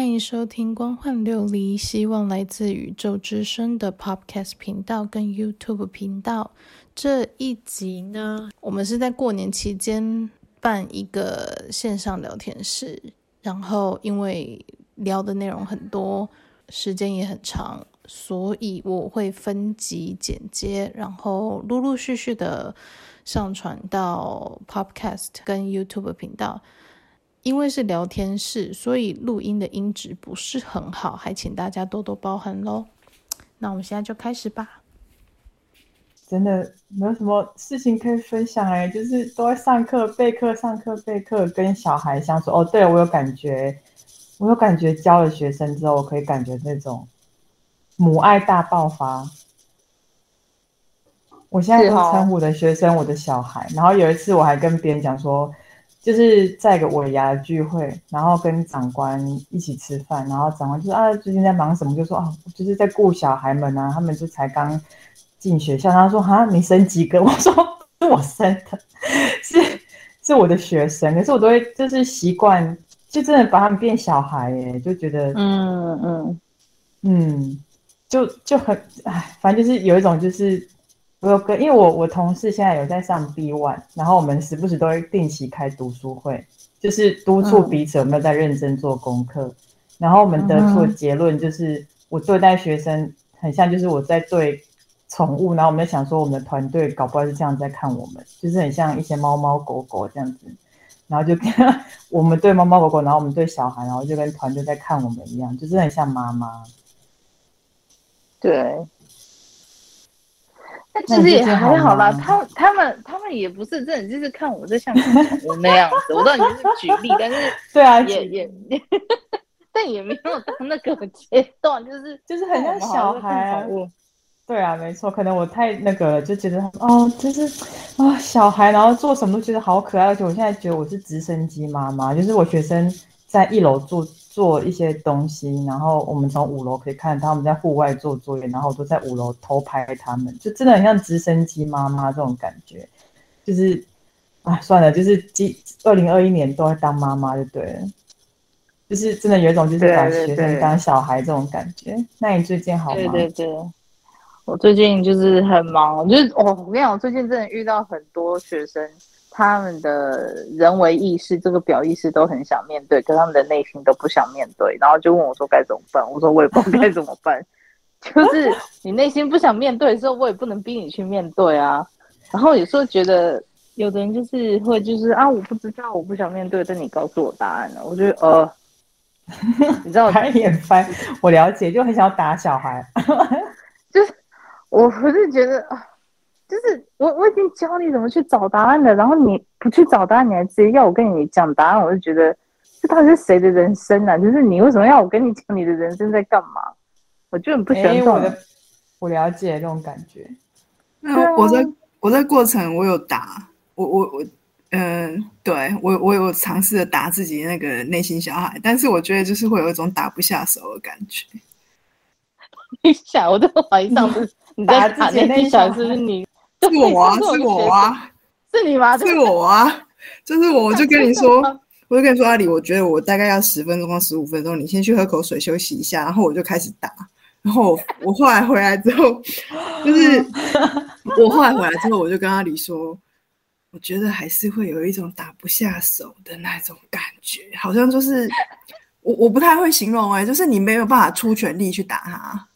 欢迎收听《光幻琉璃》，希望来自宇宙之声的 Podcast 频道跟 YouTube 频道。这一集呢，我们是在过年期间办一个线上聊天室，然后因为聊的内容很多，时间也很长，所以我会分集剪接，然后陆陆续续的上传到 Podcast 跟 YouTube 频道。因为是聊天室，所以录音的音质不是很好，还请大家多多包涵喽。那我们现在就开始吧。真的没有什么事情可以分享哎，就是都在上课备课，上课备课，跟小孩相处。哦，对，我有感觉，我有感觉教了学生之后，我可以感觉那种母爱大爆发。我现在都称呼我的学生我的小孩，然后有一次我还跟别人讲说。就是在一个尾牙聚会，然后跟长官一起吃饭，然后长官就说啊，最近在忙什么？就说啊，就是在顾小孩们啊，他们就才刚进学校。他说哈，你生几个？我说是我生的，是是我的学生。可是我都会就是习惯，就真的把他们变小孩耶，就觉得嗯嗯嗯，就就很哎，反正就是有一种就是。我有跟，因为我我同事现在有在上 B One，然后我们时不时都会定期开读书会，就是督促彼此有没有在认真做功课。嗯、然后我们得出的结论就是，我对待学生很像就是我在对宠物，然后我们在想说我们的团队搞不好是这样在看我们，就是很像一些猫猫狗狗这样子，然后就跟 我们对猫猫狗狗，然后我们对小孩，然后就跟团队在看我们一样，就是很像妈妈。对。但其实也还好啦，他他们他们也不是真的，就是看我这像宠物那样子。我知道你是举例，但是 对啊，也也，但也没有到那个阶段，就是 就是很像小孩啊。对啊，没错，可能我太那个了，就觉得哦，就是啊，小孩，然后做什么都觉得好可爱，而且我现在觉得我是直升机妈妈，就是我学生在一楼做。做一些东西，然后我们从五楼可以看他们在户外做作业，然后我都在五楼偷拍他们，就真的很像直升机妈妈这种感觉。就是啊，算了，就是今二零二一年都在当妈妈就对了，就是真的有一种就是把学生当小孩这种感觉。对对对，那你最近好吗？对对对，我最近就是很忙，就是哦，我跟你讲，我最近真的遇到很多学生。他们的人为意识，这个表意识都很想面对，可他们的内心都不想面对，然后就问我说该怎么办？我说我也不知道该怎么办，就是你内心不想面对的时候，我也不能逼你去面对啊。然后有时候觉得有的人就是会就是啊，我不知道，我不想面对，但你告诉我答案了，我觉得呃，你知道我他也烦，我了解，就很想要打小孩，就是我不是觉得啊。就是我我已经教你怎么去找答案了，然后你不去找答案，你还直接要我跟你讲答案，我就觉得这到底是谁的人生啊？就是你为什么要我跟你讲你的人生在干嘛？我就很不喜欢这种、欸、我，我了解这种感觉。那我在我在过程我有打我我我嗯、呃，对我我有尝试着打自己那个内心小孩，但是我觉得就是会有一种打不下手的感觉。你想，我都怀疑上次 你在打内心小孩是不是你？是我啊，是我啊，是你吗？是我啊，就是我，我就跟你说，我就跟你说，阿里，我觉得我大概要十分钟到十五分钟，你先去喝口水休息一下，然后我就开始打。然后我后来回来之后，就是我后来回来之后，我就跟阿里说，我觉得还是会有一种打不下手的那种感觉，好像就是我我不太会形容哎、欸，就是你没有办法出全力去打他。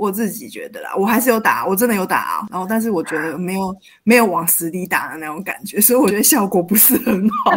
我自己觉得啦，我还是有打，我真的有打啊。然后，但是我觉得没有没有往死里打的那种感觉，所以我觉得效果不是很好。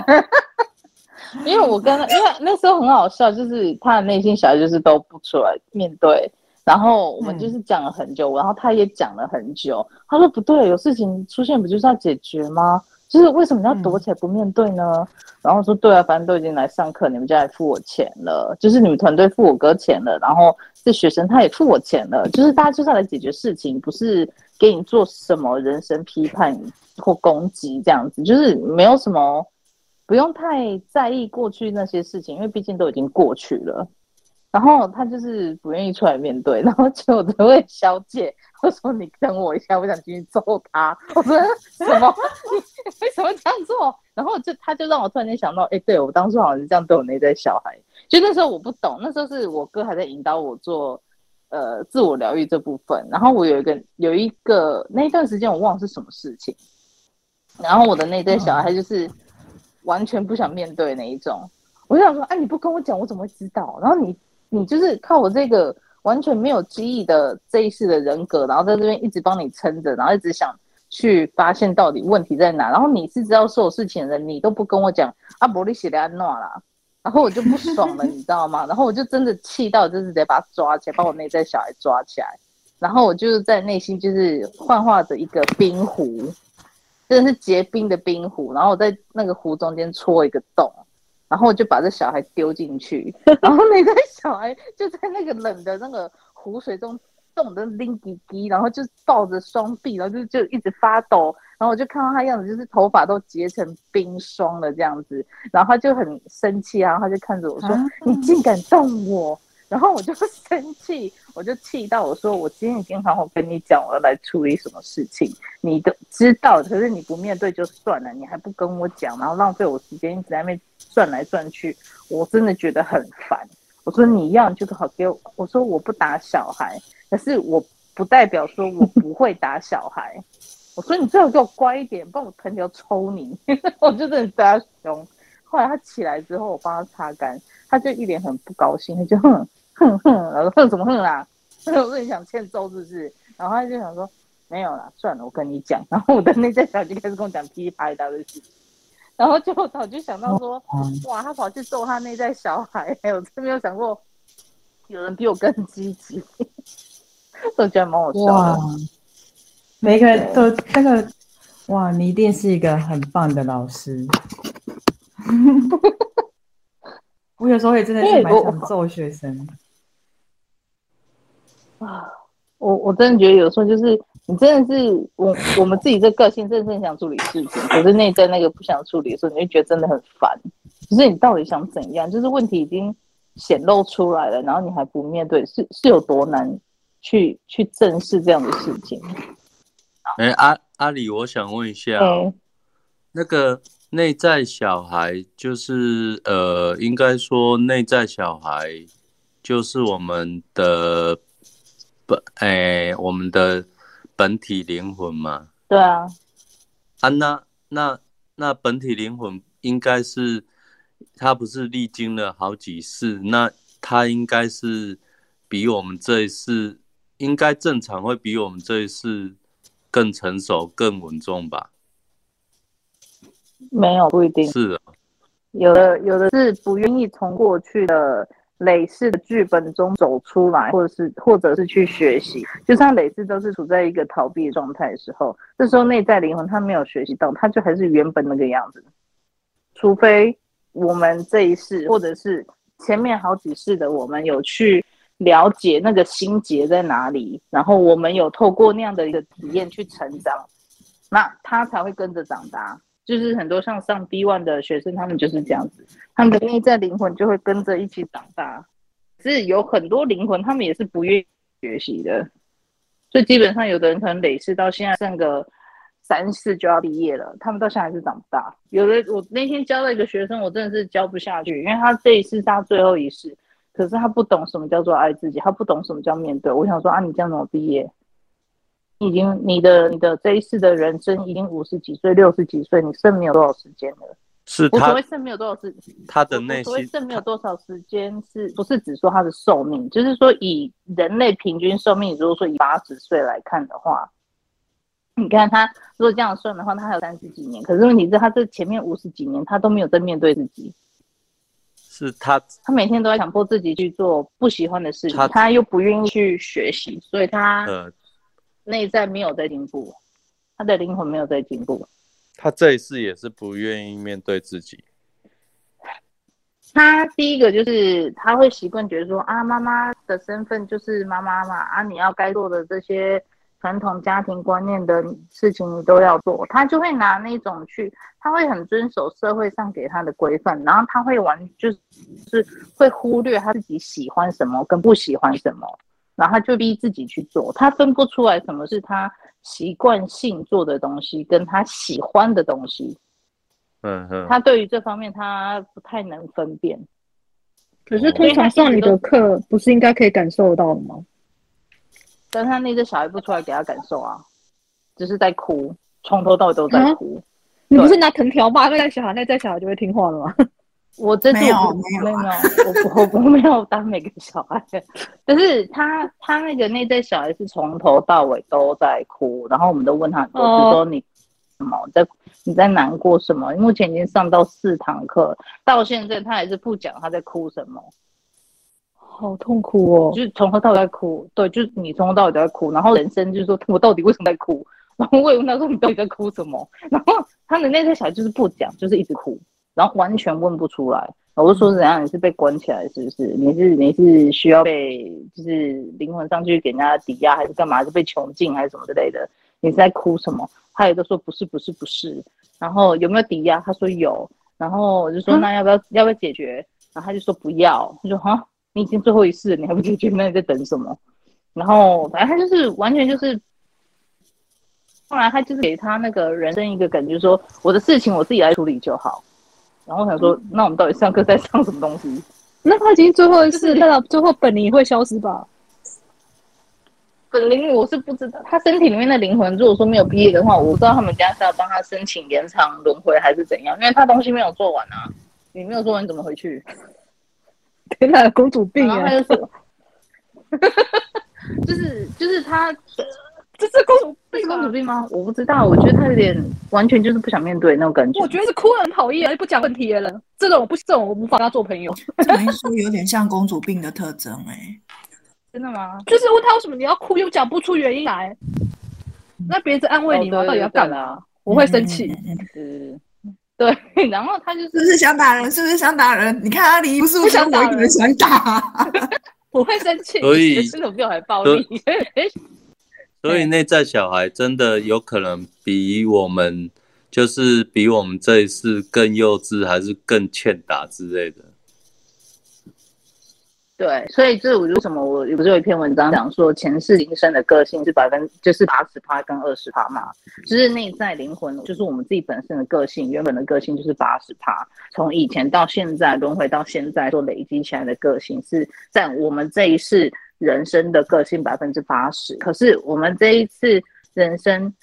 因为我跟他，因为那时候很好笑，就是他的内心小孩就是都不出来面对，然后我们就是讲了很久，嗯、然后他也讲了很久。他说不对，有事情出现不就是要解决吗？就是为什么要躲起来不面对呢？嗯、然后说对啊，反正都已经来上课，你们就来付我钱了，就是你们团队付我哥钱了，然后这学生他也付我钱了，就是大家就是来解决事情，不是给你做什么人身批判或攻击这样子，就是没有什么不用太在意过去那些事情，因为毕竟都已经过去了。然后他就是不愿意出来面对，然后就 我这位小姐，我说你等我一下，我想进去揍他。我说什么？为什么这样做？然后就他就让我突然间想到，哎，对我当初好像是这样对我内在小孩。就那时候我不懂，那时候是我哥还在引导我做呃自我疗愈这部分。然后我有一个有一个那一段时间我忘了是什么事情，然后我的内在小孩就是完全不想面对那一种。我就想说，哎，你不跟我讲，我怎么会知道？然后你你就是靠我这个完全没有记忆的这一世的人格，然后在这边一直帮你撑着，然后一直想。去发现到底问题在哪，然后你是知道所有事情的人，你都不跟我讲，阿伯利写的安诺啦，然后我就不爽了，你知道吗？然后我就真的气到，就是直接把他抓起来，把我内在小孩抓起来，然后我就是在内心就是幻化着一个冰湖，真的是结冰的冰湖，然后我在那个湖中间戳一个洞，然后我就把这小孩丢进去，然后那个小孩就在那个冷的那个湖水中。冻得拎滴滴，然后就抱着双臂，然后就就一直发抖，然后我就看到他样子，就是头发都结成冰霜了这样子，然后他就很生气，然后他就看着我说：“啊、你竟敢动我！”然后我就 生气，我就气到我说：“我今天已经好好跟你讲，我要来处理什么事情，你都知道，可是你不面对就算了，你还不跟我讲，然后浪费我时间，一直在那边转来转去，我真的觉得很烦。”我说：“你要就好给我。”我说：“我不打小孩。”可是我不代表说我不会打小孩，我说你最好给我乖一点，不然我藤条抽你。我就真的对他凶。后来他起来之后，我帮他擦干，他就一脸很不高兴，他就哼哼哼，然后哼什么哼啦？我说你想欠揍是不是？然后他就想说没有啦，算了，我跟你讲。然后我的内在小孩就开始跟我讲噼里啪啦的事情，然后就我就想到说，哇，他跑去揍他内在小孩，我真没有想过有人比我更积极。都觉得蛮好笑的。哇，每个人都那个，哇，你一定是一个很棒的老师。我有时候也真的是蛮想揍学生。啊，我我真的觉得有时候就是你真的是我我们自己这个性，真的是很想处理事情，可是内在那个不想处理的时候，你就觉得真的很烦。可是你到底想怎样？就是问题已经显露出来了，然后你还不面对，是是有多难？去去正视这样的事情。哎、欸，阿阿里，我想问一下，欸、那个内在小孩，就是呃，应该说内在小孩就是我们的本，哎、欸，我们的本体灵魂嘛？对啊。啊，那那那本体灵魂应该是，他不是历经了好几世，那他应该是比我们这一世。应该正常会比我们这一世更成熟、更稳重吧？没有，不一定是的。有的，有的是不愿意从过去的累世的剧本中走出来，或者是，或者是去学习。就像累世都是处在一个逃避状态的时候，这时候内在灵魂他没有学习到，他就还是原本那个样子。除非我们这一世，或者是前面好几世的我们有去。了解那个心结在哪里，然后我们有透过那样的一个体验去成长，那他才会跟着长大。就是很多像上 B one 的学生，他们就是这样子，他们的内在灵魂就会跟着一起长大。是有很多灵魂，他们也是不愿意学习的，所以基本上有的人可能累世到现在剩个三四就要毕业了，他们到现在还是长不大。有的我那天教了一个学生，我真的是教不下去，因为他这一次是他最后一世。可是他不懂什么叫做爱自己，他不懂什么叫面对。我想说啊，你这样怎么毕业？已经你的你的这一世的人生已经五十几岁、六十几岁，你剩没有多少时间了？是他，我所谓剩没有多少时，他的内心所谓剩没有多少时间，是不是只说他的寿命？就是说以人类平均寿命，如果说以八十岁来看的话，你看他如果这样算的话，他还有三十几年。可是问题是，他这前面五十几年，他都没有在面对自己。是他，他每天都在强迫自己去做不喜欢的事情，他，他又不愿意去学习，所以他内在没有在进步，他的灵魂没有在进步。他这一次也是不愿意面对自己。他第一个就是他会习惯觉得说啊，妈妈的身份就是妈妈嘛，啊，你要该做的这些。传统家庭观念的事情你都要做，他就会拿那种去，他会很遵守社会上给他的规范，然后他会完就是会忽略他自己喜欢什么跟不喜欢什么，然后他就逼自己去做，他分不出来什么是他习惯性做的东西，跟他喜欢的东西。嗯嗯，他对于这方面他不太能分辨。可是通常上你的课不是应该可以感受到的吗？但他那只小孩不出来给他感受啊，只是在哭，从头到尾都在哭。啊、你不是拿藤条骂那个小孩，那这小孩就会听话了吗？我这次没有没有没有，我我我没有当每个小孩，但是他他那个那对小孩是从头到尾都在哭，然后我们都问他，我是说你什么在你在难过什么？目前已经上到四堂课，到现在他还是不讲他在哭什么，好痛苦哦，就是从头到尾在哭，对，就是你从头到尾都在哭，然后人生就是说我到底为什么在哭？然后我也问他说你到底在哭什么？然后他的那对小孩就是不讲，就是一直哭。然后完全问不出来，我就说怎样？你是被关起来是不是？你是你是需要被就是灵魂上去给人家抵押，还是干嘛？是被囚禁还是什么之类的？你是在哭什么？他也都说不是不是不是。然后有没有抵押？他说有。然后我就说那要不要、嗯、要不要解决？然后他就说不要。他说哈，你已经最后一次，你还不解决？那你在等什么？然后反正他就是完全就是，后来他就是给他那个人生一个感觉说，说我的事情我自己来处理就好。然后我想说，那我们到底上课在上什么东西？那他已经最后一次，他的最后本灵会消失吧？本灵我是不知道，他身体里面的灵魂，如果说没有毕业的话，我不知道他们家是要帮他申请延长轮回还是怎样，因为他东西没有做完啊。你没有做完，你怎么回去？天哪，公主病啊！他就说，就是就是他。这是公主病，是公主病吗？我不知道，我觉得他有点完全就是不想面对那种感觉。我觉得是哭得很讨厌，不讲问题的人，这种我不，这种我无法跟他做朋友。等于说有点像公主病的特征哎、欸，真的吗？就是问他为什么你要哭，又讲不出原因来，那别人安慰你吗？哦、到底要干嘛？我会生气。嗯，对。然后他就是是不是想打人？是不是想打人？你看阿离不是不想打人，想打。我会生气，所以这种比我还暴力。所以内在小孩真的有可能比我们，就是比我们这一世更幼稚，还是更欠打之类的。对，所以这我为什么我不是有一篇文章讲说前世今生的个性是百分就是八十趴跟二十趴嘛，就是内在灵魂，就是我们自己本身的个性，原本的个性就是八十趴，从以前到现在轮回到现在所累积起来的个性是在我们这一世。人生的个性百分之八十，可是我们这一次人生，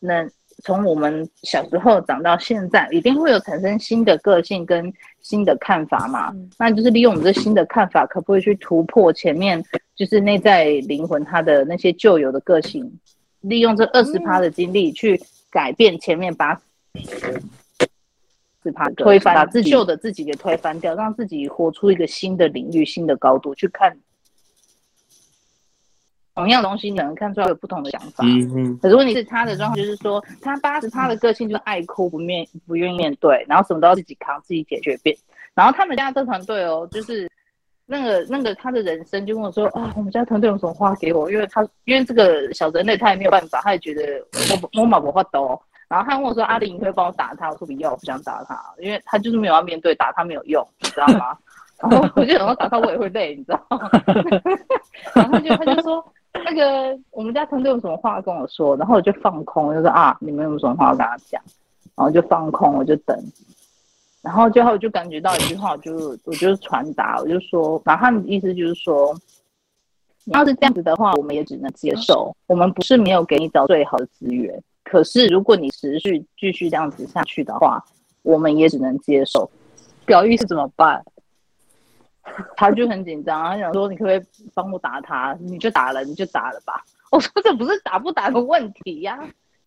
能从我们小时候长到现在，一定会有产生新的个性跟新的看法嘛？嗯、那就是利用我们这新的看法，可不可以去突破前面就是内在灵魂它的那些旧有的个性？利用这二十趴的精力去改变前面八十趴，推翻把自己旧的自己给推翻掉，让自己活出一个新的领域、新的高度去看。同样的东西，你能看出来有不同的想法。嗯嗯。可是问题是，他的状况就是说，他八十他的个性就是爱哭，不面不愿意面对，然后什么都要自己扛，自己解决变。然后他们家这团队哦，就是那个那个他的人生就跟我说啊，我们家团队有什么话给我？因为他因为这个小人类他也没有办法，他也觉得我我马不发抖。然后他问我说：“阿玲，你可以帮我打他？”我说：“不要，我不想打他，因为他就是没有要面对，打他没有用，你知道吗？” 然后我就想说打他我也会累，你知道吗？然后他就他就说。那个我们家团队有什么话跟我说，然后我就放空，就说啊，你们有什么话要跟他讲，然后就放空，我就等，然后最后就感觉到一句话，我就我就传达，我就说，然后他的意思就是说，你要是这样子的话，我们也只能接受，我们不是没有给你找最好的资源，可是如果你持续继续这样子下去的话，我们也只能接受，表意是怎么办？他就很紧张，他想说：“你可不可以帮我打他？你就打了，你就打了吧。”我说：“这不是打不打的问题呀，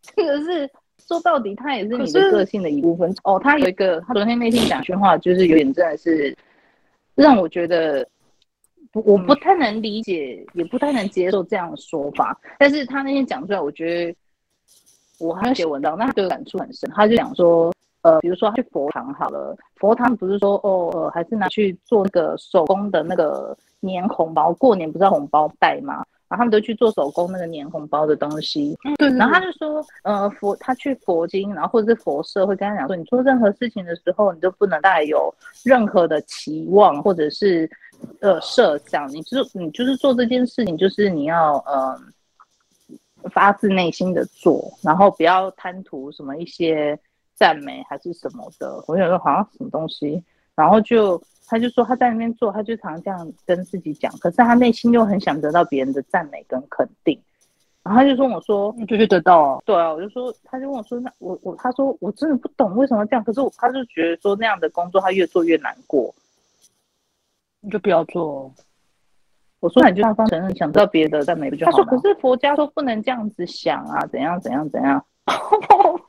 这个是说到底，他也是你的个性的一部分。”哦，他有一个，他昨天那天讲句话，就是有点真的是让我觉得，我不太能理解，也不太能接受这样的说法。但是他那天讲出来，我觉得我还要写文章，那他对我感触很深。他就讲说。呃，比如说他去佛堂好了，佛堂不是说哦，呃，还是拿去做那个手工的那个粘红包，过年不是要红包袋吗？然后他们都去做手工那个粘红包的东西。嗯，对。然后他就说，呃，佛他去佛经，然后或者是佛社会跟他讲说，你做任何事情的时候，你都不能带有任何的期望，或者是呃设想，你就是你就是做这件事情，就是你要呃发自内心的做，然后不要贪图什么一些赞美还是什么的。我想说好像什么东西，然后就他就说他在那边做，他就常常这样跟自己讲，可是他内心又很想得到别人的赞美跟肯定。然后他就跟我说：“你就去得到啊。”对啊，我就说，他就跟我说：“那我我，他说我真的不懂为什么这样。可是我，他就觉得说那样的工作他越做越难过，你就不要做。”我说：“那你就大方承认，想知道别的赞美不就好？”他说：“可是佛家说不能这样子想啊，怎样怎样怎样。”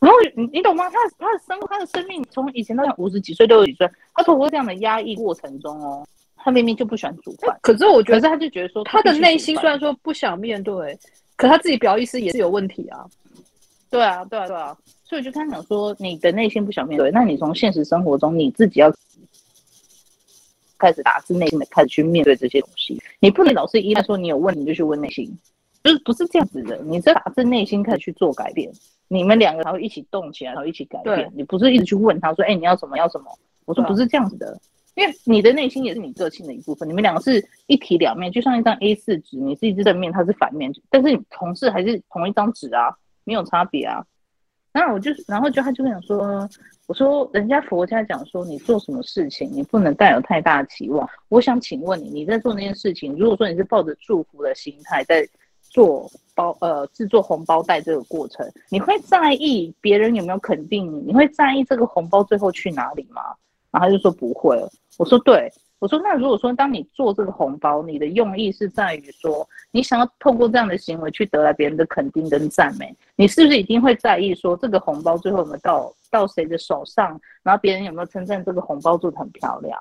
然后你你懂吗？他他的生他的生命从以前到五十几岁六十几岁，他透过这样的压抑过程中哦。他明明就不喜欢煮饭，可是我觉得，他就觉得说，他的内心虽然说不想面对，可他自己表意识也是有问题啊。对啊，对啊，对啊。所以我就跟他讲说，你的内心不想面对，那你从现实生活中你自己要开始打自内心的开始去面对这些东西。你不能老是依赖说你有问题就去问内心，就是不是这样子的。你是打自内心开始去做改变，你们两个才会一起动起来，然后一起改变。你不是一直去问他说，哎、欸，你要什么？要什么？我说不是这样子的。因为你的内心也是你个性的一部分，你们两个是一体两面，就像一张 A 四纸，你是一只正面，它是反面，但是你同事还是同一张纸啊，没有差别啊。然后我就，然后就他就会想说，我说人家佛家讲说，你做什么事情，你不能带有太大的期望。我想请问你，你在做那件事情，如果说你是抱着祝福的心态在做包呃制作红包袋这个过程，你会在意别人有没有肯定你？你会在意这个红包最后去哪里吗？然后他就说不会。我说对，我说那如果说当你做这个红包，你的用意是在于说你想要透过这样的行为去得来别人的肯定跟赞美，你是不是一定会在意说这个红包最后有没有到到谁的手上，然后别人有没有称赞这个红包做得很漂亮？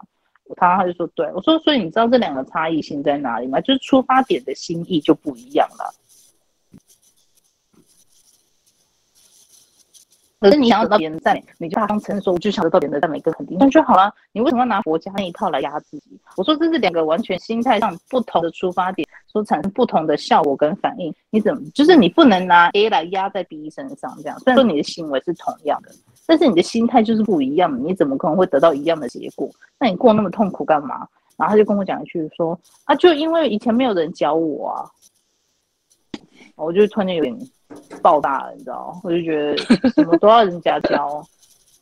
他他就说对，我说所以你知道这两个差异性在哪里吗？就是出发点的心意就不一样了。可是你想要得到别人的赞美，你就大方承认说，我就想得到别人的赞美跟肯定，那就好了。你为什么要拿佛家那一套来压自己？我说这是两个完全心态上不同的出发点，所产生不同的效果跟反应。你怎么就是你不能拿 A 来压在 B 身上？这样虽然说你的行为是同样的，但是你的心态就是不一样的。你怎么可能会得到一样的结果？那你过那么痛苦干嘛？然后他就跟我讲一句说啊，就因为以前没有人教我啊，我就突然间有点。爆大了，你知道？我就觉得什么都要人家教，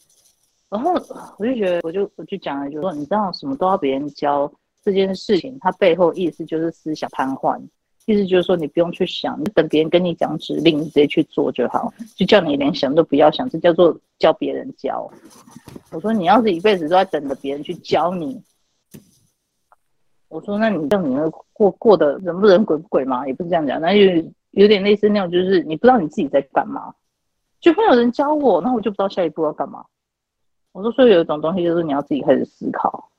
然后我就觉得，我就我就讲了，就说你知道，什么都要别人教这件事情，它背后意思就是思想瘫痪，意思就是说你不用去想，你等别人跟你讲指令，你直接去做就好，就叫你连想都不要想，这叫做教别人教。我说你要是一辈子都在等着别人去教你，我说那你这样你能过过得人不人鬼不鬼吗？也不是这样讲，那就。有点类似那种，就是你不知道你自己在干嘛，就没有人教我，那我就不知道下一步要干嘛。我说，所以有一种东西，就是你要自己开始思考，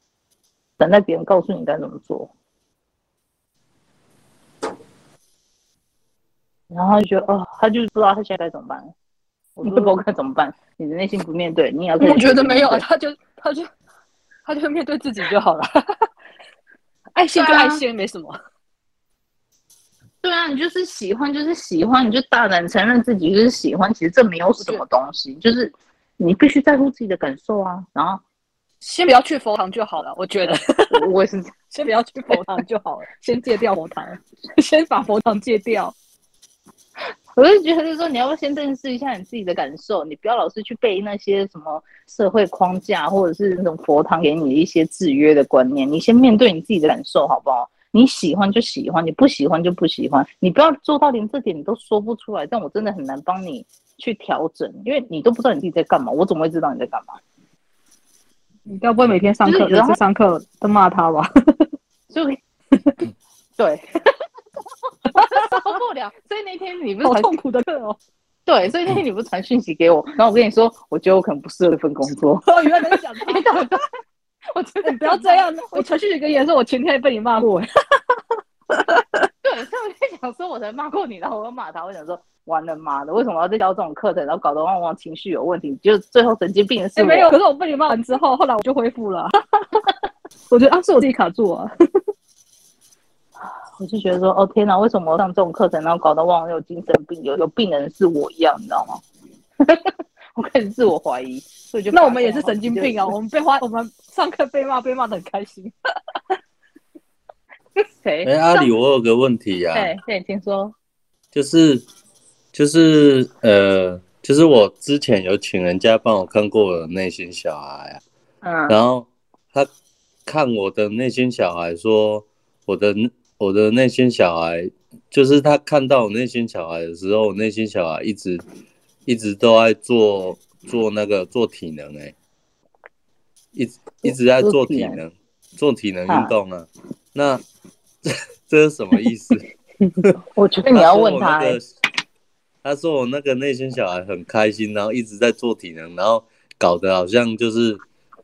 等待别人告诉你该怎么做。然后他就觉得，哦，他就是不知道他现在该怎么办。我说，不知道该怎么办？你的内心不面对，你也要。我觉得没有，他就他就他就面对自己就好了。爱心就爱现，没什么。对啊，你就是喜欢，就是喜欢，你就大胆承认自己就是喜欢。其实这没有什么东西，就是你必须在乎自己的感受啊。然后先不要去佛堂就好了，我觉得 我也是，先不要去佛堂就好了，先戒掉佛堂，先把佛堂戒掉。我就觉得就是说，你要不要先认识一下你自己的感受？你不要老是去背那些什么社会框架，或者是那种佛堂给你的一些制约的观念。你先面对你自己的感受，好不好？你喜欢就喜欢，你不喜欢就不喜欢。你不要做到连这点你都说不出来，但我真的很难帮你去调整，因为你都不知道你自己在干嘛，我怎么会知道你在干嘛？你该不会每天上课每次上课都骂他吧？就对，受不了。所以那天你不是好痛苦的课哦？对，所以那天你不是传讯息给我，然后我跟你说，我觉得我可能不适合这份工作。哦，原来你想他。我觉得你不要这样，我传讯息给你的时候，我前天被你骂过。对，所以我在想说，我才骂过你，然后我又骂他。我想说，完了妈的，为什么要再教这种课程，然后搞得旺旺情绪有问题，就最后神经病的是、欸、没有。可是我被你骂完之后，后来我就恢复了。我觉得啊，是我自己卡住啊。我就觉得说，哦天哪，为什么我上这种课程，然后搞得旺旺有精神病，有有病人是我一样，你知道吗？我开始自我怀疑，所以就那我们也是神经病啊！我们被花，我们上课被骂，被骂的很开心。谁？哎，阿里，我有个问题呀。对，对，听说。就是，就是，呃，就是我之前有请人家帮我看过我的内心小孩啊。嗯。然后他看我的内心小孩，说我的我的内心小孩。就是他看到我内心小孩的时候，我内心小孩一直一直都在做做那个做体能哎、欸，一直一直在做体能做体能运动啊。那这 这是什么意思？我觉得你要问他、欸。他说我那个内心小孩很开心，然后一直在做体能，然后搞得好像就是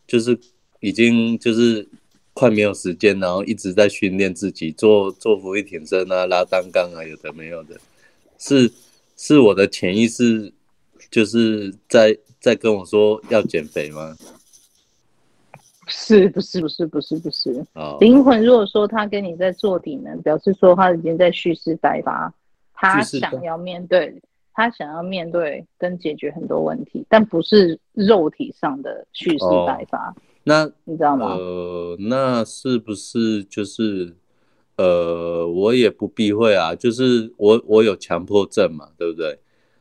就是已经就是。快没有时间，然后一直在训练自己做做伏地挺身啊、拉单杠啊，有的没有的，是是我的潜意识就是在在跟我说要减肥吗？是不是不是不是不是？啊，灵魂如果说他跟你在做底呢，表示说他已经在蓄势待发，他想要面对，他想要面对跟解决很多问题，但不是肉体上的蓄势待发。哦那你知道吗？呃，那是不是就是，呃，我也不避讳啊，就是我我有强迫症嘛，对不对？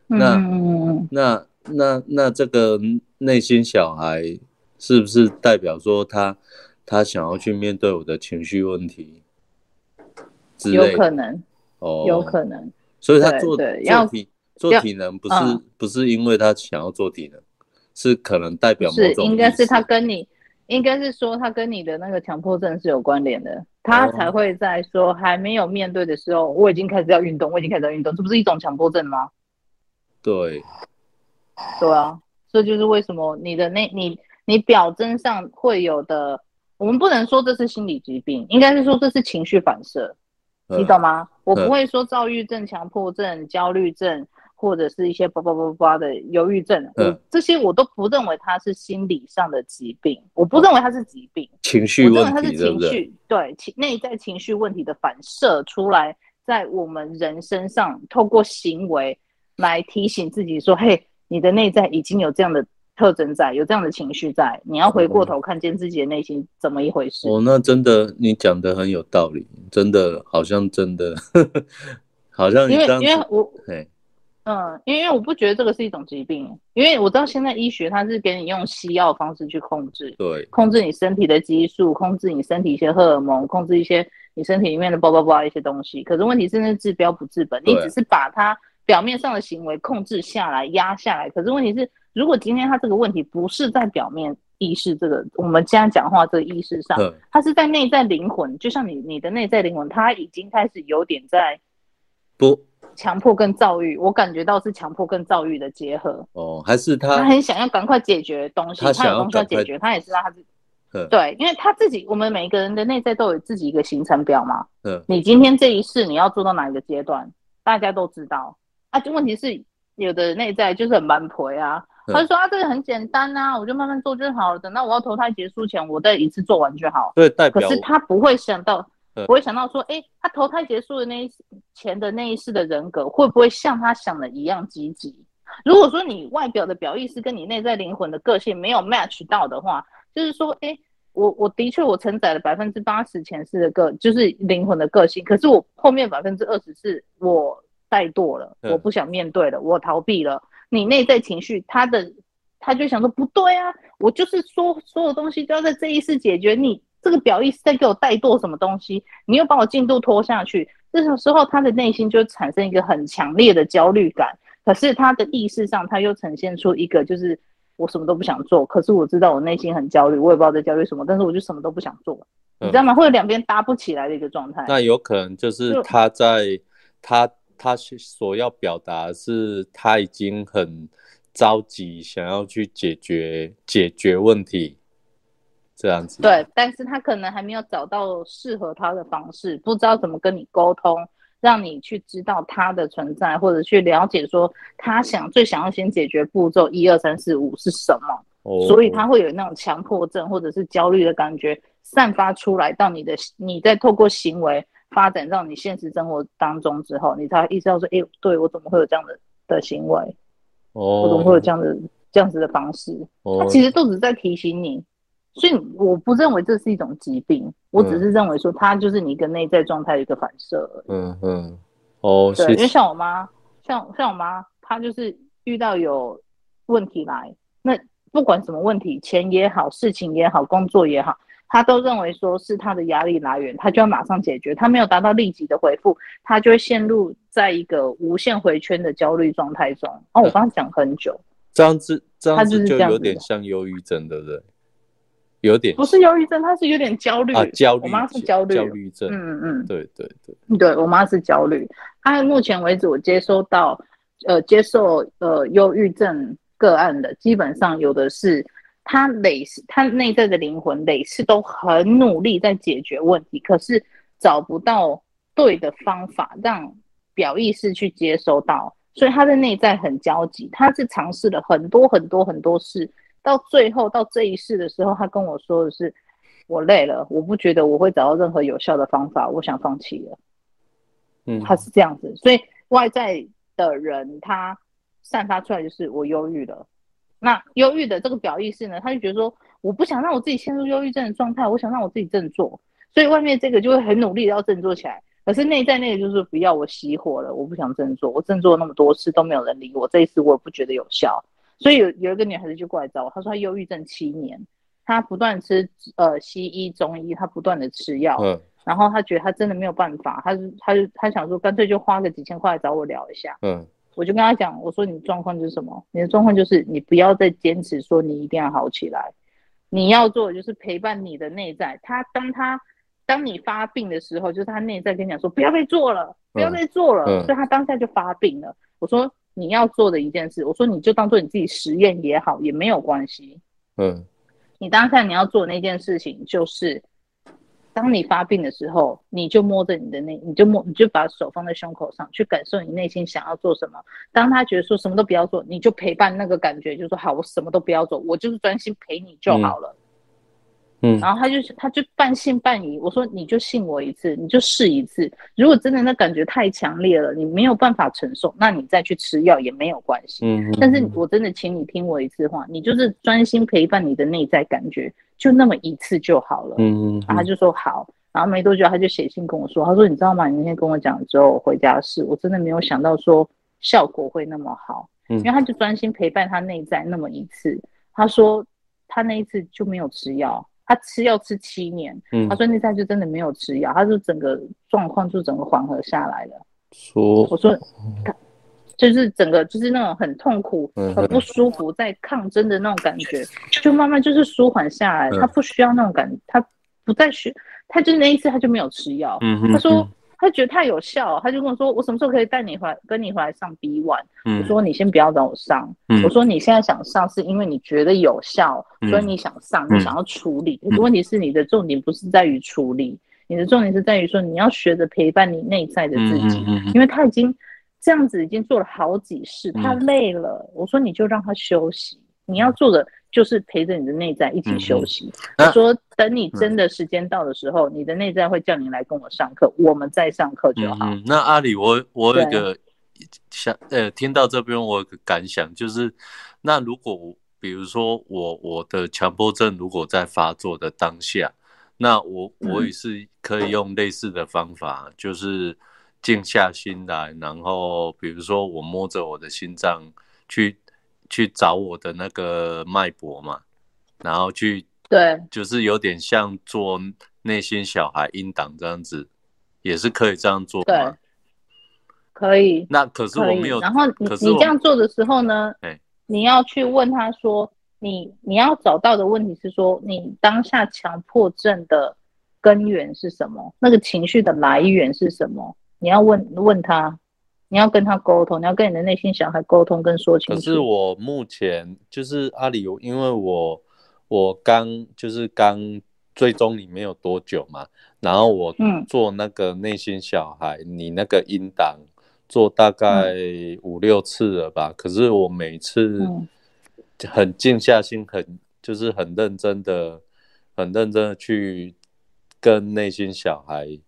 那、嗯、那那那这个内心小孩是不是代表说他他想要去面对我的情绪问题？有可能哦，有可能。所以他做做体做体能不是、嗯、不是因为他想要做体能，是可能代表某种是应该是他跟你。应该是说他跟你的那个强迫症是有关联的，他才会在说还没有面对的时候，我已经开始要运动，我已经开始要运动，这不是一种强迫症吗？对，对啊，这就是为什么你的那你你表征上会有的，我们不能说这是心理疾病，应该是说这是情绪反射，你懂吗？我不会说躁郁症、强迫症、焦虑症。或者是一些叭叭叭叭的忧郁症，嗯，这些我都不认为它是心理上的疾病，我不认为它是疾病，情绪问题，我认为它是情绪，对，情内在情绪问题的反射出来，在我们人身上透过行为来提醒自己说，嘿，你的内在已经有这样的特征在，有这样的情绪在，你要回过头看见自己的内心怎么一回事。哦，那真的你讲的很有道理，真的好像真的，呵 呵好像因为因为我嗯，因为我不觉得这个是一种疾病，因为我知道现在医学它是给你用西药方式去控制，对，控制你身体的激素，控制你身体一些荷尔蒙，控制一些你身体里面的叭叭叭一些东西。可是问题是那治标不治本，你只是把它表面上的行为控制下来，压下来。可是问题是，如果今天他这个问题不是在表面意识这个，我们现在讲话这个意识上，他是在内在灵魂，就像你你的内在灵魂，他已经开始有点在不。强迫跟躁郁，我感觉到是强迫跟躁郁的结合。哦，还是他？他很想要赶快解决东西，他，他有东西要解决，他也是让他自己。对，因为他自己，我们每一个人的内在都有自己一个行程表嘛。嗯。你今天这一世你要做到哪一个阶段，大家都知道。啊，就问题是有的内在就是很蛮婆呀，他就说啊，这个很简单啊，我就慢慢做就好了。等到我要投胎结束前，我再一次做完就好。对，代表。可是他不会想到。不会想到说，哎、欸，他投胎结束的那一前的那一世的人格，会不会像他想的一样积极？如果说你外表的表意识跟你内在灵魂的个性没有 match 到的话，就是说，哎、欸，我我的确我承载了百分之八十前世的个，就是灵魂的个性，可是我后面百分之二十是我怠惰了，我不想面对了，我逃避了。你内在情绪，他的他就想说，不对啊，我就是说所有东西都要在这一次解决你。这个表意是在给我怠惰什么东西，你又把我进度拖下去，这种时候他的内心就产生一个很强烈的焦虑感。可是他的意识上，他又呈现出一个就是我什么都不想做，可是我知道我内心很焦虑，我也不知道在焦虑什么，但是我就什么都不想做，嗯、你知道吗？会有两边搭不起来的一个状态。那有可能就是他在他他所要表达是他已经很着急，想要去解决解决问题。这样子对，但是他可能还没有找到适合他的方式，不知道怎么跟你沟通，让你去知道他的存在，或者去了解说他想最想要先解决步骤一二三四五是什么，哦，所以他会有那种强迫症或者是焦虑的感觉散发出来到你的，你在透过行为发展到你现实生活当中之后，你才意识到说，哎，对我怎么会有这样的的行为？哦，我怎么会有这样的这样子的方式，他其实都只是在提醒你。所以我不认为这是一种疾病，我只是认为说它就是你一个内在状态的一个反射而已。嗯嗯，哦，对，因为像我妈，像像我妈，她就是遇到有问题来，那不管什么问题，钱也好，事情也好，工作也好，她都认为说是他的压力来源，他就要马上解决，他没有达到立即的回复，他就会陷入在一个无限回圈的焦虑状态中。哦，我刚刚讲很久，这样子，这样子就有点像忧郁症，对不对？有点不是忧郁症，他是有点焦虑。啊，焦虑。我妈是焦虑。焦虑症。嗯嗯。对对对。对我妈是焦虑。她目前为止，我接收到，呃，接受呃忧郁症个案的，基本上有的是他累是，他内在的灵魂累是都很努力在解决问题，可是找不到对的方法让表意识去接收到，所以他的内在很焦急。他是尝试了很多很多很多事。到最后到这一世的时候，他跟我说的是：“我累了，我不觉得我会找到任何有效的方法，我想放弃了。”嗯，他是这样子，所以外在的人他散发出来就是我忧郁了。那忧郁的这个表意识呢，他就觉得说：“我不想让我自己陷入忧郁症的状态，我想让我自己振作。”所以外面这个就会很努力的要振作起来，可是内在那个就是不要我熄火了，我不想振作，我振作了那么多次都没有人理我，这一次我也不觉得有效。所以有有一个女孩子就过来找我，她说她忧郁症七年，她不断吃呃西医中医，她不断的吃药，嗯，然后她觉得她真的没有办法，她就她就她想说干脆就花个几千块来找我聊一下，嗯，我就跟他讲，我说你的状况就是什么？你的状况就是你不要再坚持说你一定要好起来，你要做的就是陪伴你的内在，他当他当你发病的时候，就是他内在跟你讲说不要再做了，不要再做了，嗯，所以他当下就发病了。我说。你要做的一件事，我说你就当做你自己实验也好，也没有关系。嗯，你当下你要做的那件事情，就是当你发病的时候，你就摸着你的内，你就摸，你就把手放在胸口上去感受你内心想要做什么。当他觉得说什么都不要做，你就陪伴那个感觉，就说好，我什么都不要做，我就是专心陪你就好了。嗯嗯，然后他就他就半信半疑。我说你就信我一次，你就试一次。如果真的那感觉太强烈了，你没有办法承受，那你再去吃药也没有关系。嗯，但是我真的请你听我一次话，你就是专心陪伴你的内在感觉，就那么一次就好了。嗯，然后他就说好。然后没多久他就写信跟我说，他说你知道吗？你那天跟我讲之后回家试，我真的没有想到说效果会那么好。嗯，因为他就专心陪伴他内在那么一次，他说他那一次就没有吃药。他吃药吃七年，嗯，他说那次就真的没有吃药，他就整个状况就整个缓和下来了。说，我说，就是整个就是那种很痛苦、很不舒服，在抗争的那种感觉，就慢慢就是舒缓下来。他不需要那种感觉，他不再需，他就是那一次他就没有吃药。他说。他觉得太有效，他就跟我说：“我什么时候可以带你回来，跟你回来上 B one？” 我说：“你先不要让我上。嗯”我说：“你现在想上，是因为你觉得有效，嗯、所以你想上，你想要处理。问题是，你的重点不是在于处理，你的重点是在于说，你要学着陪伴你内在的自己，因为他已经这样子已经做了好几次，他累了。我说：“你就让他休息，你要做的。”就是陪着你的内在一起休息。他、嗯、说：“等你真的时间到的时候，嗯、你的内在会叫你来跟我上课，我们再上课就好。嗯”那阿里，我我有个想呃，听到这边我有个感想，就是那如果比如说我我的强迫症如果在发作的当下，那我我也是可以用类似的方法，嗯、就是静下心来，然后比如说我摸着我的心脏去。去找我的那个脉搏嘛，然后去对，就是有点像做内心小孩音档这样子，也是可以这样做吗？对，可以。那可是我没有。然后你你这样做的时候呢，欸、你要去问他说，你你要找到的问题是说，你当下强迫症的根源是什么？那个情绪的来源是什么？你要问问他。你要跟他沟通，你要跟你的内心小孩沟通，跟说清楚。可是我目前就是阿里，因为我我刚就是刚追踪你没有多久嘛，然后我做那个内心小孩，嗯、你那个音档做大概五六次了吧？嗯、可是我每次很静下心，很就是很认真的，很认真的去跟内心小孩。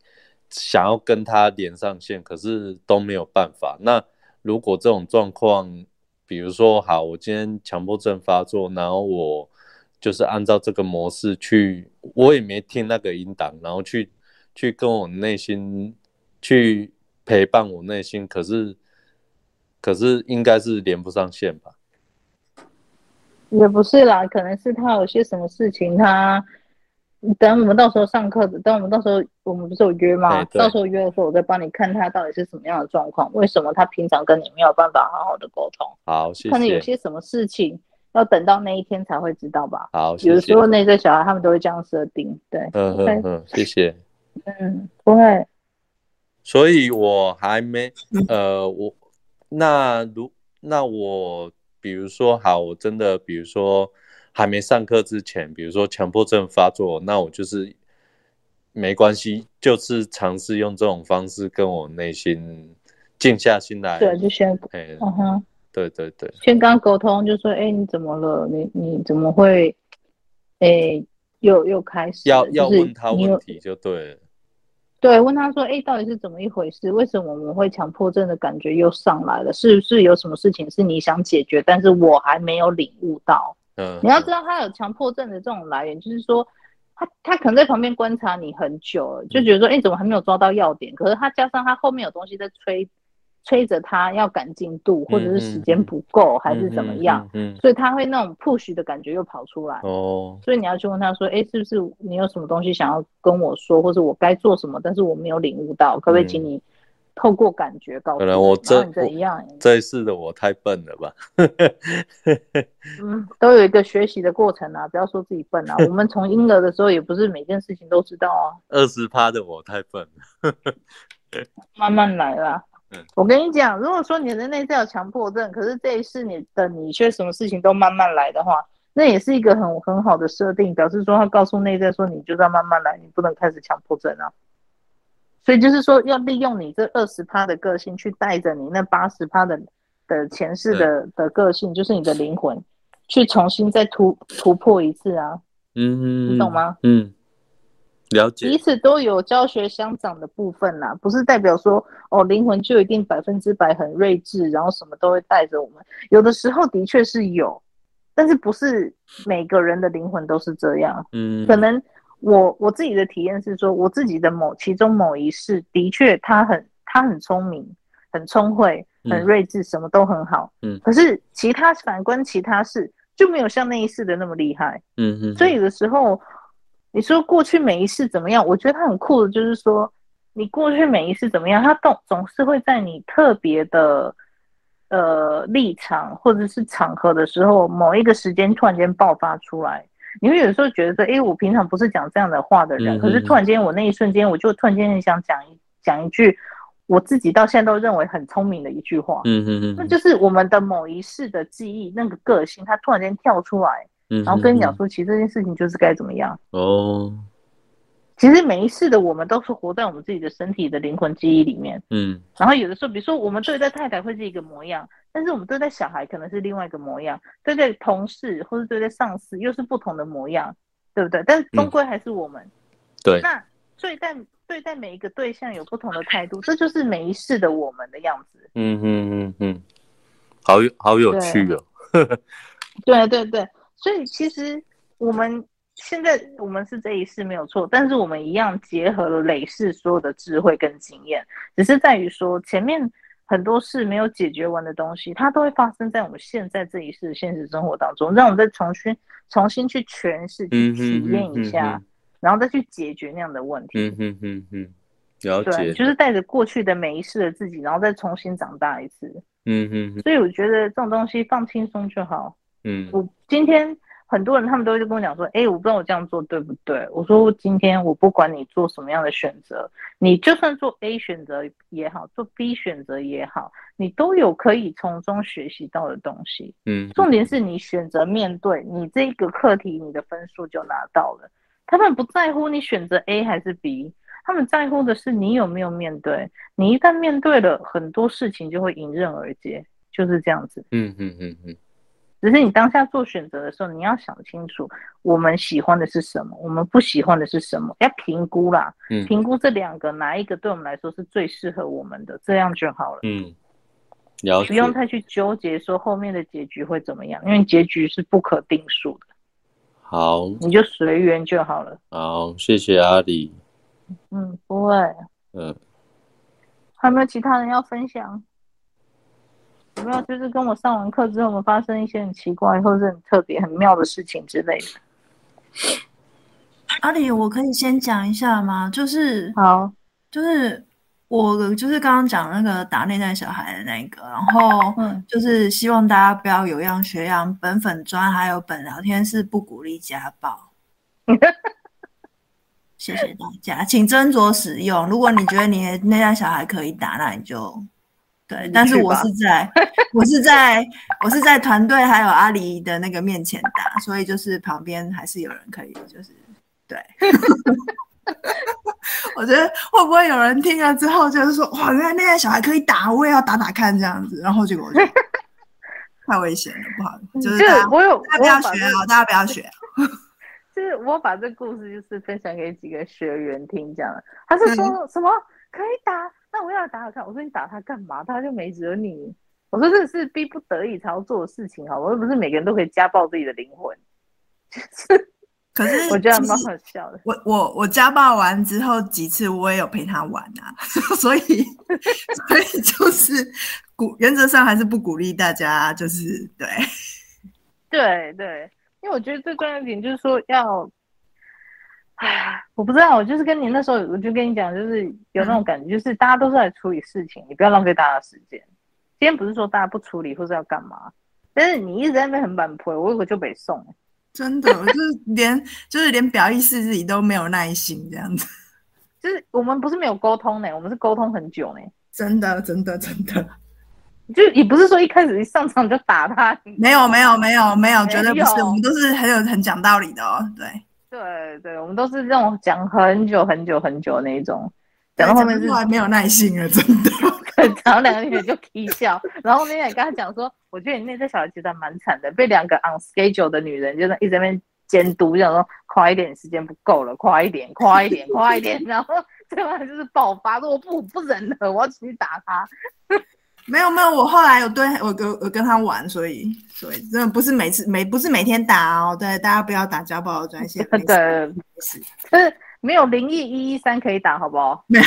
想要跟他连上线，可是都没有办法。那如果这种状况，比如说，好，我今天强迫症发作，然后我就是按照这个模式去，我也没听那个音档，然后去去跟我内心去陪伴我内心，可是可是应该是连不上线吧？也不是啦，可能是他有些什么事情他。等我们到时候上课的，等我们到时候我们不是有约吗？到时候约的时候，我再帮你看他到底是什么样的状况，为什么他平常跟你没有办法好好的沟通？好，谢谢。可能有些什么事情要等到那一天才会知道吧？好，谢谢。有的时候那些小孩他们都会这样设定，对。嗯嗯嗯，谢谢。嗯，不会。所以我还没呃，我那如那我比如说好，我真的比如说。还没上课之前，比如说强迫症发作，那我就是没关系，就是尝试用这种方式跟我内心静下心来。对，就先，哎，嗯哼，对对对，先刚沟通，就说，哎，你怎么了？你你怎么会，哎，又又开始？要要问他问题就对了。对，问他说，哎，到底是怎么一回事？为什么我们会强迫症的感觉又上来了？是不是有什么事情是你想解决，但是我还没有领悟到？嗯，你要知道他有强迫症的这种来源，就是说他他可能在旁边观察你很久了，就觉得说，哎、欸，怎么还没有抓到要点？可是他加上他后面有东西在催催着他要赶进度，或者是时间不够，还是怎么样？嗯，所以他会那种 push 的感觉又跑出来。哦，所以你要去问他说，哎、欸，是不是你有什么东西想要跟我说，或者我该做什么，但是我没有领悟到，可不可以请你？透过感觉告诉，可能我这一样，这一次的我太笨了吧？嗯，都有一个学习的过程啊，不要说自己笨啊。我们从婴儿的时候也不是每件事情都知道啊。二十趴的我太笨了，慢慢来啦。我跟你讲，如果说你的内在有强迫症，可是这一世你的你却什么事情都慢慢来的话，那也是一个很很好的设定，表示说他告诉内在说，你就要慢慢来，你不能开始强迫症啊。所以就是说，要利用你这二十趴的个性，去带着你那八十趴的的前世的的个性，就是你的灵魂，去重新再突突破一次啊。嗯，你懂吗？嗯，了解。彼此都有教学相长的部分啦，不是代表说哦，灵魂就一定百分之百很睿智，然后什么都会带着我们。有的时候的确是有，但是不是每个人的灵魂都是这样。嗯，可能。我我自己的体验是说，我自己的某其中某一世的确他很他很聪明，很聪慧，很睿智，什么都很好。嗯。可是其他反观其他事就没有像那一世的那么厉害。嗯嗯。所以有的时候你说过去每一世怎么样？我觉得他很酷的，就是说你过去每一世怎么样，他总总是会在你特别的呃立场或者是场合的时候，某一个时间突然间爆发出来。你会有时候觉得说，哎，我平常不是讲这样的话的人，嗯、可是突然间我那一瞬间，我就突然间很想讲一讲一句，我自己到现在都认为很聪明的一句话。嗯嗯嗯，那就是我们的某一世的记忆，那个个性，它突然间跳出来，嗯、然后跟你讲说，其实这件事情就是该怎么样。哦。其实每一世的我们都是活在我们自己的身体的灵魂记忆里面，嗯，然后有的时候，比如说我们对待太太会是一个模样，但是我们对待小孩可能是另外一个模样，对待同事或者对待上司又是不同的模样，对不对？但是终归还是我们，嗯、对。那对待对待每一个对象有不同的态度，这就是每一世的我们的样子。嗯嗯嗯嗯，好好有趣哦。对对对，所以其实我们。现在我们是这一世没有错，但是我们一样结合了累世所有的智慧跟经验，只是在于说前面很多事没有解决完的东西，它都会发生在我们现在这一世现实生活当中，让我们再重新重新去诠释、去体验一下，嗯哼嗯哼，然后再去解决那样的问题。嗯哼嗯嗯，了解。对，就是带着过去的每一世的自己，然后再重新长大一次。嗯嗯，所以我觉得这种东西放轻松就好。嗯，我今天。很多人他们都会跟我讲说，哎、欸，我不知道我这样做对不对？我说今天我不管你做什么样的选择，你就算做 A 选择也好，做 B 选择也好，你都有可以从中学习到的东西。嗯，重点是你选择面对你这个课题，你的分数就拿到了。他们不在乎你选择 A 还是 B，他们在乎的是你有没有面对。你一旦面对了，很多事情就会迎刃而解，就是这样子。嗯嗯嗯嗯。只是你当下做选择的时候，你要想清楚，我们喜欢的是什么，我们不喜欢的是什么，要评估啦。嗯，评估这两个哪一个对我们来说是最适合我们的，这样就好了。嗯，不用太去纠结说后面的结局会怎么样，因为结局是不可定数的。好，你就随缘就好了。好，谢谢阿里。嗯，不会。嗯，还有没有其他人要分享？有没有就是跟我上完课之后，我们发生一些很奇怪或者很特别、很妙的事情之类的？阿里，我可以先讲一下吗？就是好，就是我就是刚刚讲那个打内在小孩的那个，然后就是希望大家不要有样学样。本粉专还有本聊天室不鼓励家暴，谢谢大家，请斟酌使用。如果你觉得你的内在小孩可以打，那你就对。但是我是在我是在我是在团队还有阿里的那个面前打，所以就是旁边还是有人可以就是。对，我觉得会不会有人听了之后就是说，哇，原来那些小孩可以打，我也要打打看这样子，然后结果就 太危险了，不好，就是我有大家不要学啊，大家不要学。就是我把这故事就是分享给几个学员听，这样，他是说什么可以打，那我要打打看。我说你打他干嘛？他就没惹你。我说这是逼不得已才要做的事情，哈，我又不是每个人都可以家暴自己的灵魂，可是我觉得蛮好笑的。我我我家暴完之后几次，我也有陪他玩啊，所以 所以就是鼓原则上还是不鼓励大家，就是对 对对，因为我觉得最重要一点就是说要，哎，我不知道，我就是跟你那时候，我就跟你讲，就是有那种感觉，就是大家都是来处理事情，你不要浪费大家的时间。今天不是说大家不处理或是要干嘛，但是你一直在那边很板婆，我我就被送。真的，就是连就是连表意识自己都没有耐心这样子，就是我们不是没有沟通呢，我们是沟通很久呢。真的，真的，真的，就也不是说一开始一上场就打他，没有，没有，没有，没有，绝对不是，我们都是很有很讲道理的哦。对，对，对，我们都是这种讲很久很久很久那一种，讲到后面是没有耐心了，真的。然后两个女人就啼笑，然后那天也跟他讲说，我觉得你内在小孩其实还蛮惨的，被两个 on schedule 的女人就是一直在那边监督，就想说快一点，时间不够了，快一点，快一点，快一点，然后 最后就是爆发，说我不不忍了，我要出去打他。没有没有，我后来有对我跟我跟他玩，所以所以真的不是每次每不是每天打哦，对，大家不要打家暴的专线，对，没事，就是没有零一一一三可以打，好不好？没有。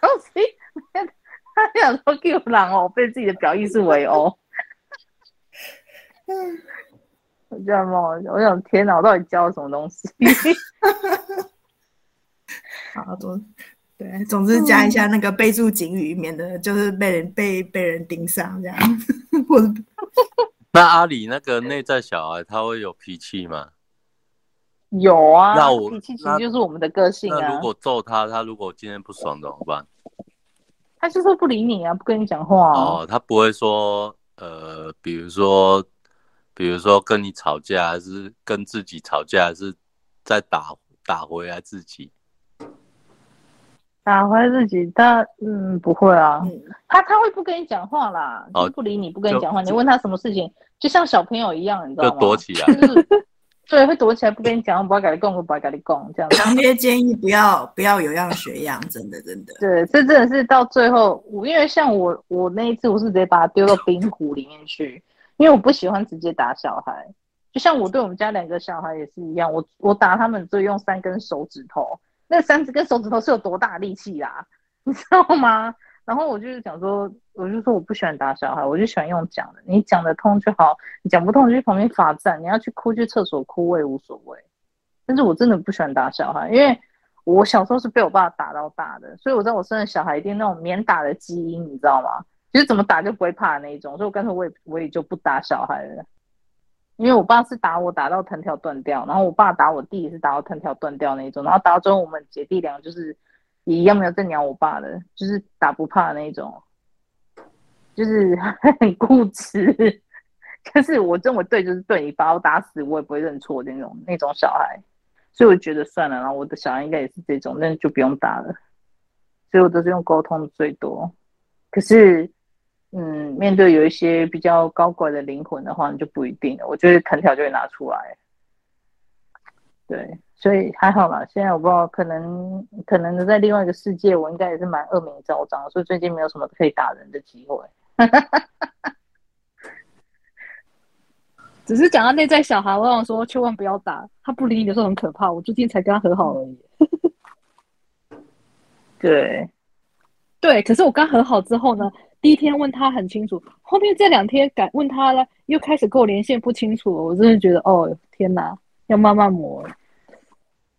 东西，他想说 Q 狼哦，被自己的表意识围殴。嗯，我这样吗？我想天哪，我到底教了什么东西？好，总对，总之加一下那个备注警语，免得就是被人被被人盯上这样。或者，那阿里那个内在小孩，他会有脾气吗？有啊，那我脾气其实就是我们的个性啊。那如果揍他，他如果今天不爽怎么办？他就是不理你啊，不跟你讲话啊。哦，他不会说，呃，比如说，比如说跟你吵架，还是跟自己吵架，还是再打打回来自己？打回来自己，他嗯不会啊，嗯、他他会不跟你讲话啦，哦、不理你不跟你讲话，你问他什么事情，就像小朋友一样，你知道吗？就躲起来。对，会躲起来不跟你讲，我不要跟你讲，我不要跟你讲，这样。强烈建议不要不要有样学样，真的真的。对，这真的是到最后，我因为像我我那一次，我是直接把他丢到冰湖里面去，因为我不喜欢直接打小孩。就像我对我们家两个小孩也是一样，我我打他们就用三根手指头，那三十根手指头是有多大力气啊？你知道吗？然后我就是讲说，我就说我不喜欢打小孩，我就喜欢用讲的。你讲得通就好，你讲不通就去旁边罚站。你要去哭去厕所哭我也无所谓。但是我真的不喜欢打小孩，因为我小时候是被我爸打到大的，所以我在我生的小孩一定那种免打的基因，你知道吗？就是怎么打就不会怕那一种。所以我干脆我也我也就不打小孩了。因为我爸是打我打到藤条断掉，然后我爸打我弟也是打到藤条断掉那一种，然后打到最后我们姐弟俩就是。一样没有在鸟我爸的，就是打不怕的那种，就是 很固执，就是我认为对就是对，你把我打死我也不会认错的那种那种小孩，所以我觉得算了，然后我的小孩应该也是这种，那就不用打了。所以我都是用沟通最多，可是，嗯，面对有一些比较高贵的灵魂的话，你就不一定了。我觉得藤条就会拿出来。对，所以还好啦。现在我不知道，可能可能在另外一个世界，我应该也是蛮恶名昭彰，所以最近没有什么可以打人的机会。只是讲到内在小孩，我想说，千万不要打他，不理你的时候很可怕。我最近才跟他和好而已。对，对，可是我刚和好之后呢，第一天问他很清楚，后面这两天敢问他了，又开始跟我连线不清楚了。我真的觉得，哦，天哪，要慢慢磨。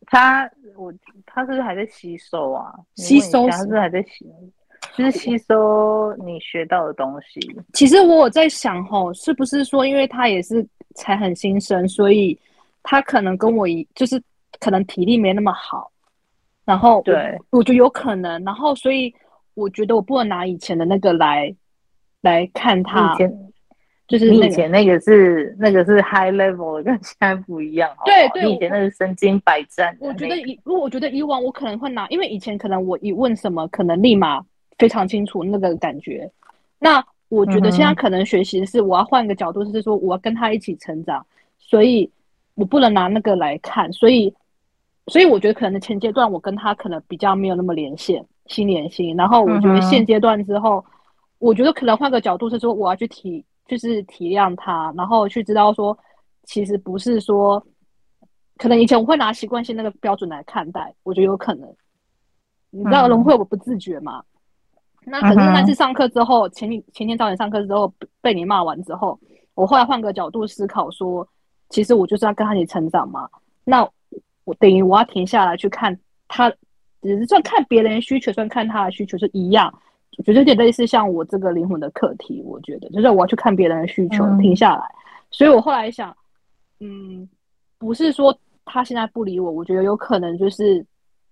他，我，他是不是还在吸收啊？吸收，他是不是还在吸？就是吸收你学到的东西。其实我有在想，吼，是不是说，因为他也是才很新生，所以他可能跟我一，就是可能体力没那么好。然后对，我觉得有可能。然后所以我觉得我不能拿以前的那个来来看他，以前就是、那个、你以前那个是那个是 high level 的，跟现在不一样。对对，你以前那是身经百战。我觉得以，如果我觉得以往我可能会拿，因为以前可能我一问什么，可能立马非常清楚那个感觉。那我觉得现在可能学习是我要换个角度，是说我要跟他一起成长，所以我不能拿那个来看，所以。所以我觉得可能前阶段我跟他可能比较没有那么连线，心连心。然后我觉得现阶段之后，嗯、我觉得可能换个角度是说，我要去体，就是体谅他，然后去知道说，其实不是说，可能以前我会拿习惯性那个标准来看待，我觉得有可能。你知道人会有不自觉嘛？嗯、那可是那次上课之后，前你前天早点上课之后被你骂完之后，我后来换个角度思考说，其实我就是要跟他一起成长嘛。那。我等于我要停下来去看他，只是算看别人的需求，算看他的需求是一样。我觉得有点类似像我这个灵魂的课题，我觉得就是我要去看别人的需求，停下来。所以我后来想，嗯，不是说他现在不理我，我觉得有可能就是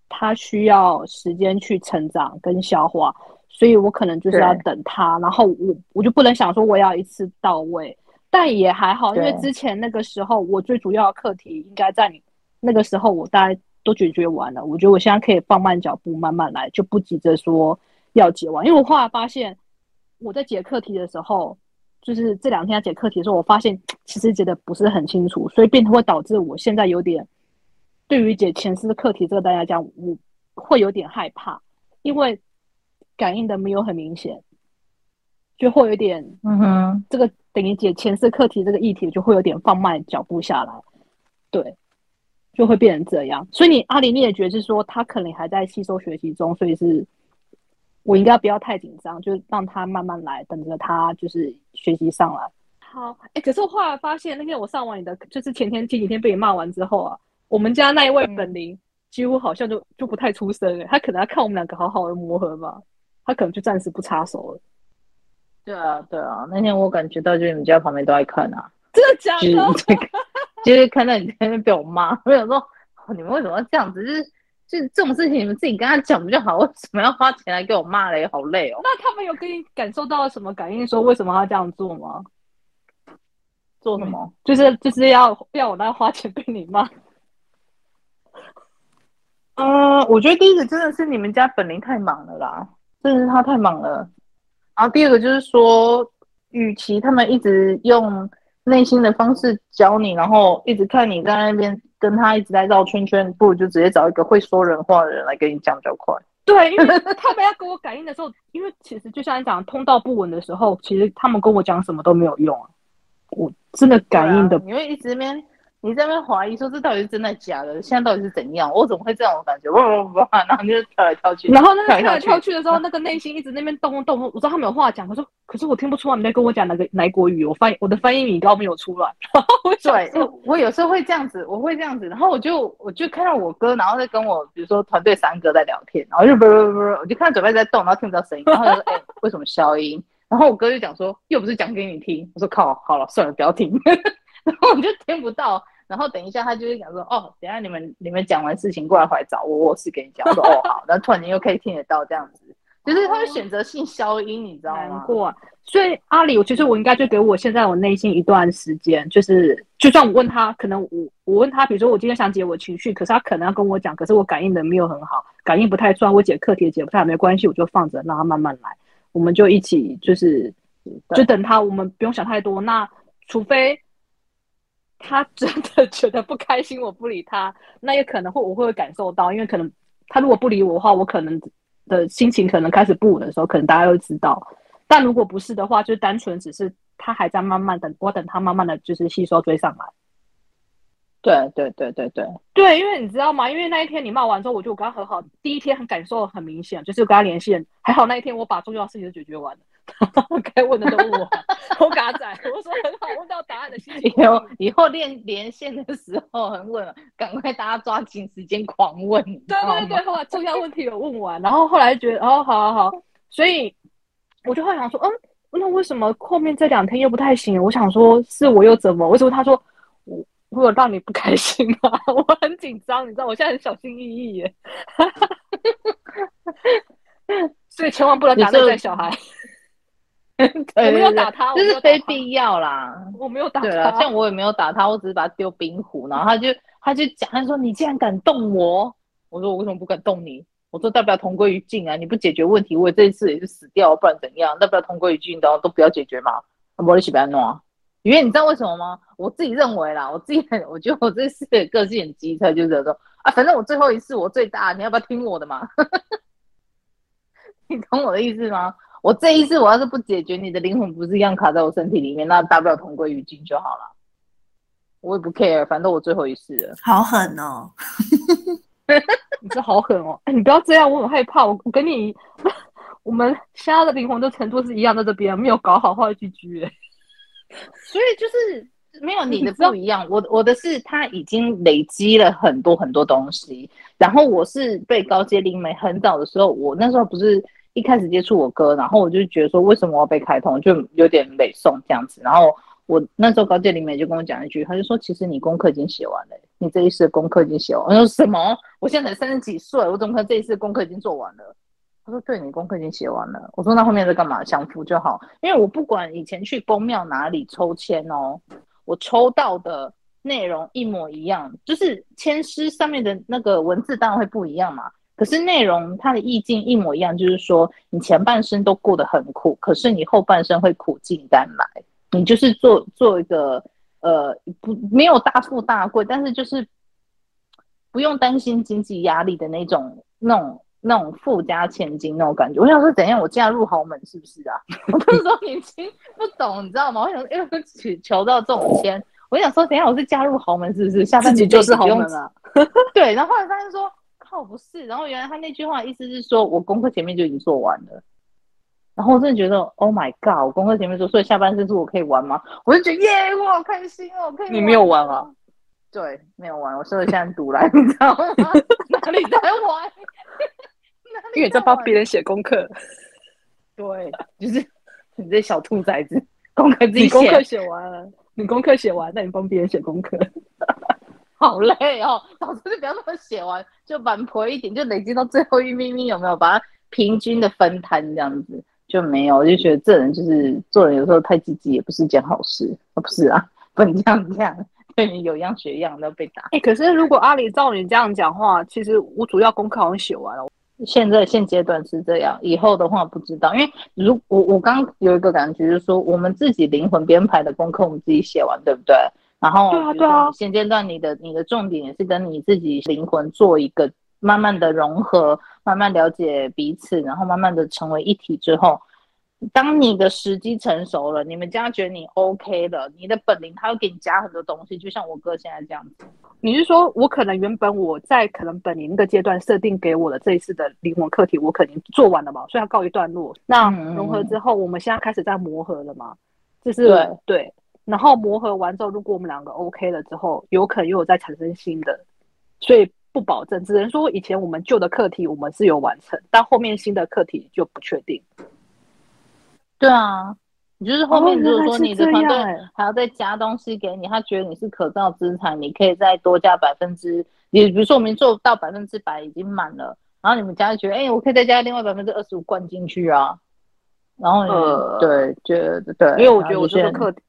他需要时间去成长跟消化，所以我可能就是要等他。然后我我就不能想说我要一次到位，但也还好，因为之前那个时候我最主要的课题应该在你。那个时候我大概都解决完了，我觉得我现在可以放慢脚步，慢慢来，就不急着说要解完。因为我后来发现，我在解课题的时候，就是这两天要解课题的时候，我发现其实解的不是很清楚，所以变成会导致我现在有点对于解前世的课题这个大家讲，我会有点害怕，因为感应的没有很明显，就会有点嗯哼，这个等于解前世课题这个议题就会有点放慢脚步下来，对。就会变成这样，所以你阿里你也觉得是说他可能还在吸收学习中，所以是我应该不要太紧张，就让他慢慢来，等着他就是学习上来。好，哎、欸，可是我后来发现那天我上完你的，就是前天前几天被你骂完之后啊，我们家那一位本灵几乎好像就就不太出声了，他可能要看我们两个好好的磨合吧，他可能就暂时不插手了。对啊，对啊，那天我感觉到就是你们家旁边都在看啊，真的假的？就是看到你在那边被我骂，我想说，哦，你们为什么要这样子？就是就是这种事情，你们自己跟他讲不就好？为什么要花钱来给我骂嘞？好累哦。那他们有跟你感受到什么感应？说为什么要这样做吗？做什么？嗯、就是就是要要我来花钱被你骂。嗯，我觉得第一个真的是你们家本林太忙了啦，真的是他太忙了。然后第二个就是说，与其他们一直用。内心的方式教你，然后一直看你在那边跟他一直在绕圈圈，不如就直接找一个会说人话的人来跟你讲比较快。对，因为他们要跟我感应的时候，因为其实就像你讲通道不稳的时候，其实他们跟我讲什么都没有用啊。我真的感应的，你会一直那边。你在那边怀疑说，这到底是真的假的？现在到底是怎样？我怎么会这样的感觉？哇哇哇，然后你就跳来跳去。然后那个跳来跳去的时候，那个内心一直那边动动动。我知道他们有话讲，可是可是我听不出来你在跟我讲哪个哪国语。我翻我的翻译米高没有出来。对，我有时候会这样子，我会这样子。然后我就我就看到我哥，然后在跟我比如说团队三哥在聊天，然后就不不不，我就看到嘴巴在动，然后听不到声音，然后就说 哎、欸，为什么消音？然后我哥就讲说，又不是讲给你听。我说靠，好了，算了，不要听。然后我就听不到。然后等一下，他就会讲说：“哦，等一下你们你们讲完事情过来回来找我，我是跟你讲。”我说：“哦，好。”然后突然间又可以听得到这样子，就是他会选择性消音，你知道吗？过、啊，所以阿里，我其实我应该就给我现在我内心一段时间，就是就算我问他，可能我我问他，比如说我今天想解我情绪，可是他可能要跟我讲，可是我感应的没有很好，感应不太顺，我解课题也解不太好，没关系，我就放着让他慢慢来，我们就一起就是就等他，我们不用想太多。那除非。他真的觉得不开心，我不理他，那也可能会我会感受到，因为可能他如果不理我的话，我可能的心情可能开始不稳的时候，可能大家都知道。但如果不是的话，就单纯只是他还在慢慢等，我等他慢慢的就是吸收追上来。对对对对对对，因为你知道吗？因为那一天你骂完之后，我就跟他和好，第一天很感受很明显，就是跟他连线，还好那一天我把重要的事情都解决完了。该问的都问我，我嘎仔，我说很好，问到答案的心情。以后以后练连线的时候很稳，赶快大家抓紧时间狂问。对对对，后来重要问题有问完，然后后来觉得哦，好好好，所以我就会想说，嗯，那为什么后面这两天又不太行？我想说是我又怎么？为什么他说我我有让你不开心吗？我很紧张，你知道，我现在很小心翼翼耶。所以千万不能打内在小孩。我没有打他，就是非必要啦。我没有打他，像我也没有打他，我只是把他丢冰壶，然后他就他就讲，他说你竟然敢动我，我说我为什么不敢动你？我说大不了同归于尽啊！你不解决问题，我这一次也是死掉，不然怎样？大不了同归于尽的都不要解决嘛？我你起不要弄啊！因为你知道为什么吗？我自己认为啦，我自己很，我觉得我这次的个性很机车，就是说啊，反正我最后一次我最大，你要不要听我的嘛？你懂我的意思吗？我这一次我要是不解决，你的灵魂不是一样卡在我身体里面，那大不了同归于尽就好了。我也不 care，反正我最后一次了。好狠哦！你这好狠哦！哎，你不要这样，我很害怕。我我跟你，我们现在的灵魂的程度是一样在，这边没有搞好坏句句哎。所以就是没有你的不一样，我我的是他已经累积了很多很多东西，然后我是被高阶灵媒很早的时候，我那时候不是。一开始接触我哥，然后我就觉得说，为什么我要被开通，就有点美送这样子。然后我那时候高阶灵媒就跟我讲一句，他就说，其实你功课已经写完了，你这一次功课已经写完了。我说什么？我现在才三十几岁，我怎么可能这一次功课已经做完了？他说，对，你功课已经写完了。我说那后面在干嘛？享福就好，因为我不管以前去公庙哪里抽签哦，我抽到的内容一模一样，就是签诗上面的那个文字当然会不一样嘛。可是内容它的意境一模一样，就是说你前半生都过得很苦，可是你后半生会苦尽甘来。你就是做做一个呃不没有大富大贵，但是就是不用担心经济压力的那种那种那种富家千金那种感觉。我想说，怎样我嫁入豪门是不是啊？我那时候年轻不懂，你知道吗？我想说，因为求求到这种签，我想说，等下我是嫁入豪门是不是？下半集就是豪门了。对，然后后来发现说。靠，不是，然后原来他那句话意思是说我功课前面就已经做完了，然后我真的觉得，Oh my god，我功课前面做，所以下半身是我可以玩吗？我就觉得耶，我好开心哦，可以。你没有玩啊？对，没有玩，我说的现在读来，你知道吗？哪里在玩？因为你在帮别人写功课。对，就是你这小兔崽子，功课自己功课写完了，你功课写完，那你帮别人写功课。好累哦，老师就不要那么写完，就蛮婆一点，就累积到最后一咪咪，有没有把它平均的分摊这样子就没有？我就觉得这人就是做人有时候太积极也不是件好事，不是啊，不能这样这样，对你有样学样都被打。哎、欸，可是如果阿里照你这样讲话，其实我主要功课好像写完了。现在现阶段是这样，以后的话不知道，因为如我我刚有一个感觉就是说，我们自己灵魂编排的功课我们自己写完，对不对？然后，对啊，对啊，现阶段你的你的重点也是跟你自己灵魂做一个慢慢的融合，慢慢了解彼此，然后慢慢的成为一体之后，当你的时机成熟了，你们家觉得你 OK 了，你的本灵他会给你加很多东西，就像我哥现在这样子。你是说我可能原本我在可能本灵那个阶段设定给我的这一次的灵魂课题，我肯定做完了嘛，所以要告一段落。那融合之后，我们现在开始在磨合了嘛？这是对。对然后磨合完之后，如果我们两个 OK 了之后，有可能又有再产生新的，所以不保证，只能说以前我们旧的课题我们是有完成，但后面新的课题就不确定。对啊，你就是后面如果说你的团队还要再加东西给你，他觉得你是可造资产，你可以再多加百分之，你比如说我们做到百分之百已经满了，然后你们家就觉得，哎，我可以再加另外百分之二十五灌进去啊。然后呃，对，觉得对，因为我觉得我这个课题。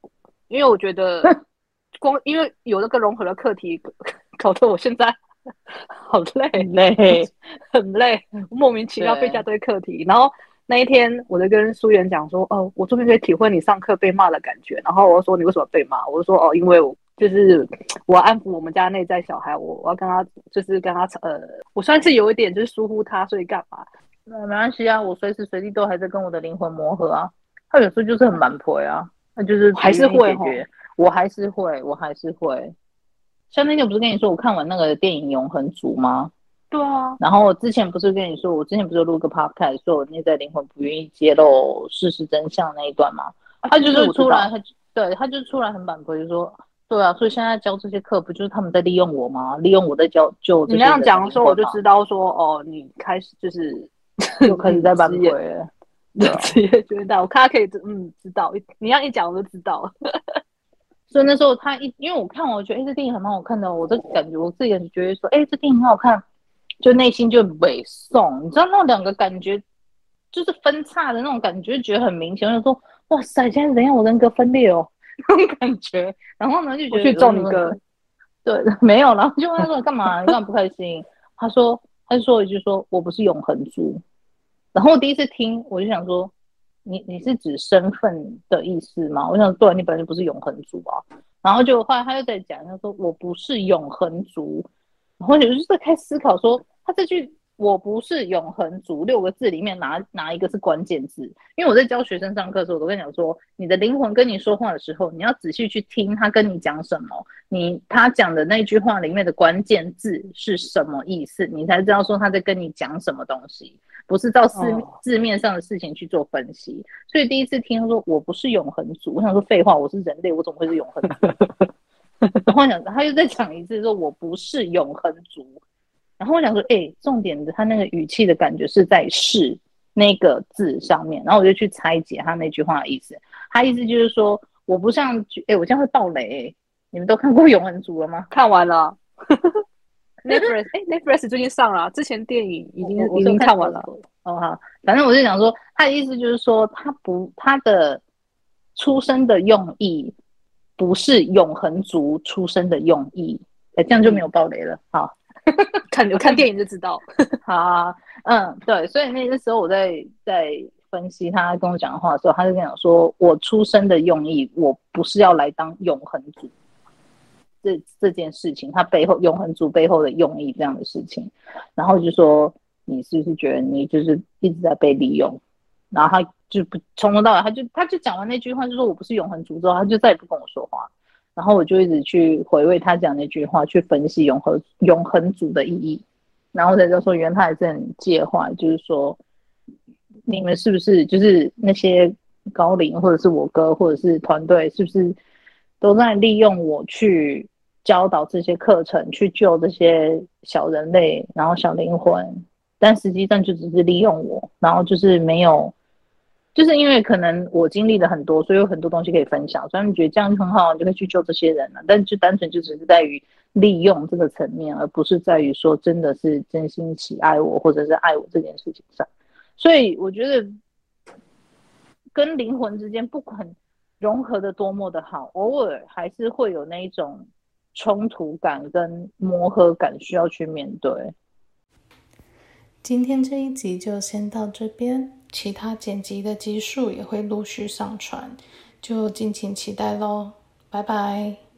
因为我觉得，光因为有那个融合的课题，搞得我现在 好累累，很累，莫名其妙被加堆课题。然后那一天，我就跟苏媛讲说：“哦，我终于可以体会你上课被骂的感觉。”然后我说：“你为什么被骂？”我就说：“哦，因为我就是我要安抚我们家内在小孩，我我要跟他就是跟他呃，我算是有一点就是疏忽他，所以干嘛？那没关系啊，我随时随地都还在跟我的灵魂磨合啊。他有时候就是很蛮婆啊，那就是还是会决，我还是会，我还是会。像那天不是跟你说我看完那个电影《永恒族》吗？对啊。然后我之前不是跟你说，我之前不是录个 podcast 说我内在灵魂不愿意揭露事实真相那一段吗？他就是出来，他对他就出来很反驳，就说对啊，所以现在教这些课不就是他们在利用我吗？利用我在教就你那样讲的时候，我就知道说哦，你开始就是就开始在 反驳了，职业 觉得我看他可以嗯知道，你要一讲我就知道了。所以那时候他一因为我看我觉得哎这电影很蛮好看的，我就感觉我自己也觉得说哎这电影很好看，就内心就委送，你知道那两个感觉就是分叉的那种感觉，觉得很明显，我就说。哇塞！现在怎样？我人格分裂哦，那种感觉。然后呢，就觉得去揍你哥。对，没有。然后就问他说：“干嘛？你干嘛不开心？”他说：“他就说一句说，我不是永恒族。”然后我第一次听，我就想说：“你你是指身份的意思吗？”我想：“对，你本来就不是永恒族啊。”然后就后来他又在讲，他说：“我不是永恒族。”然后我就在开始思考说，他这句。我不是永恒族六个字里面哪哪一个是关键字？因为我在教学生上课的时候，我都跟你讲说，你的灵魂跟你说话的时候，你要仔细去听他跟你讲什么，你他讲的那句话里面的关键字是什么意思，你才知道说他在跟你讲什么东西，不是照字字面上的事情去做分析。所以第一次听他说我不是永恒族，我想说废话，我是人类，我怎么会是永恒族？然后想他又再讲一次说我不是永恒族。然后我想说，哎、欸，重点的他那个语气的感觉是在“是”那个字上面，然后我就去拆解他那句话的意思。他意思就是说，我不像，哎、欸，我这样会爆雷、欸。你们都看过《永恒族》了吗？看完了。Netflix，哎，Netflix 最近上了，之前电影已经已经看完了。哦好，反正我就想说，他的意思就是说，他不，他的出生的用意不是永恒族出生的用意。哎，这样就没有暴雷了。好。看，有看电影就知道。好、啊，嗯，对，所以那个时候我在在分析他跟我讲的话的时候，他就跟我讲说，我出生的用意，我不是要来当永恒主。这这件事情，他背后永恒族背后的用意这样的事情，然后就说，你是不是觉得你就是一直在被利用？然后他就不从头到尾，他就他就讲完那句话，就说我不是永恒族之后，他就再也不跟我说话。然后我就一直去回味他讲那句话，去分析永恒永恒族的意义，然后才就说，原来他还是很介怀，就是说，你们是不是就是那些高龄，或者是我哥，或者是团队，是不是都在利用我去教导这些课程，去救这些小人类，然后小灵魂，但实际上就只是利用我，然后就是没有。就是因为可能我经历了很多，所以有很多东西可以分享，所以你觉得这样很好，你就可以去救这些人了。但就单纯就只是在于利用这个层面，而不是在于说真的是真心喜爱我或者是爱我这件事情上。所以我觉得跟灵魂之间不管融合的多么的好，偶尔还是会有那一种冲突感跟磨合感需要去面对。今天这一集就先到这边。其他剪辑的集数也会陆续上传，就敬请期待喽，拜拜。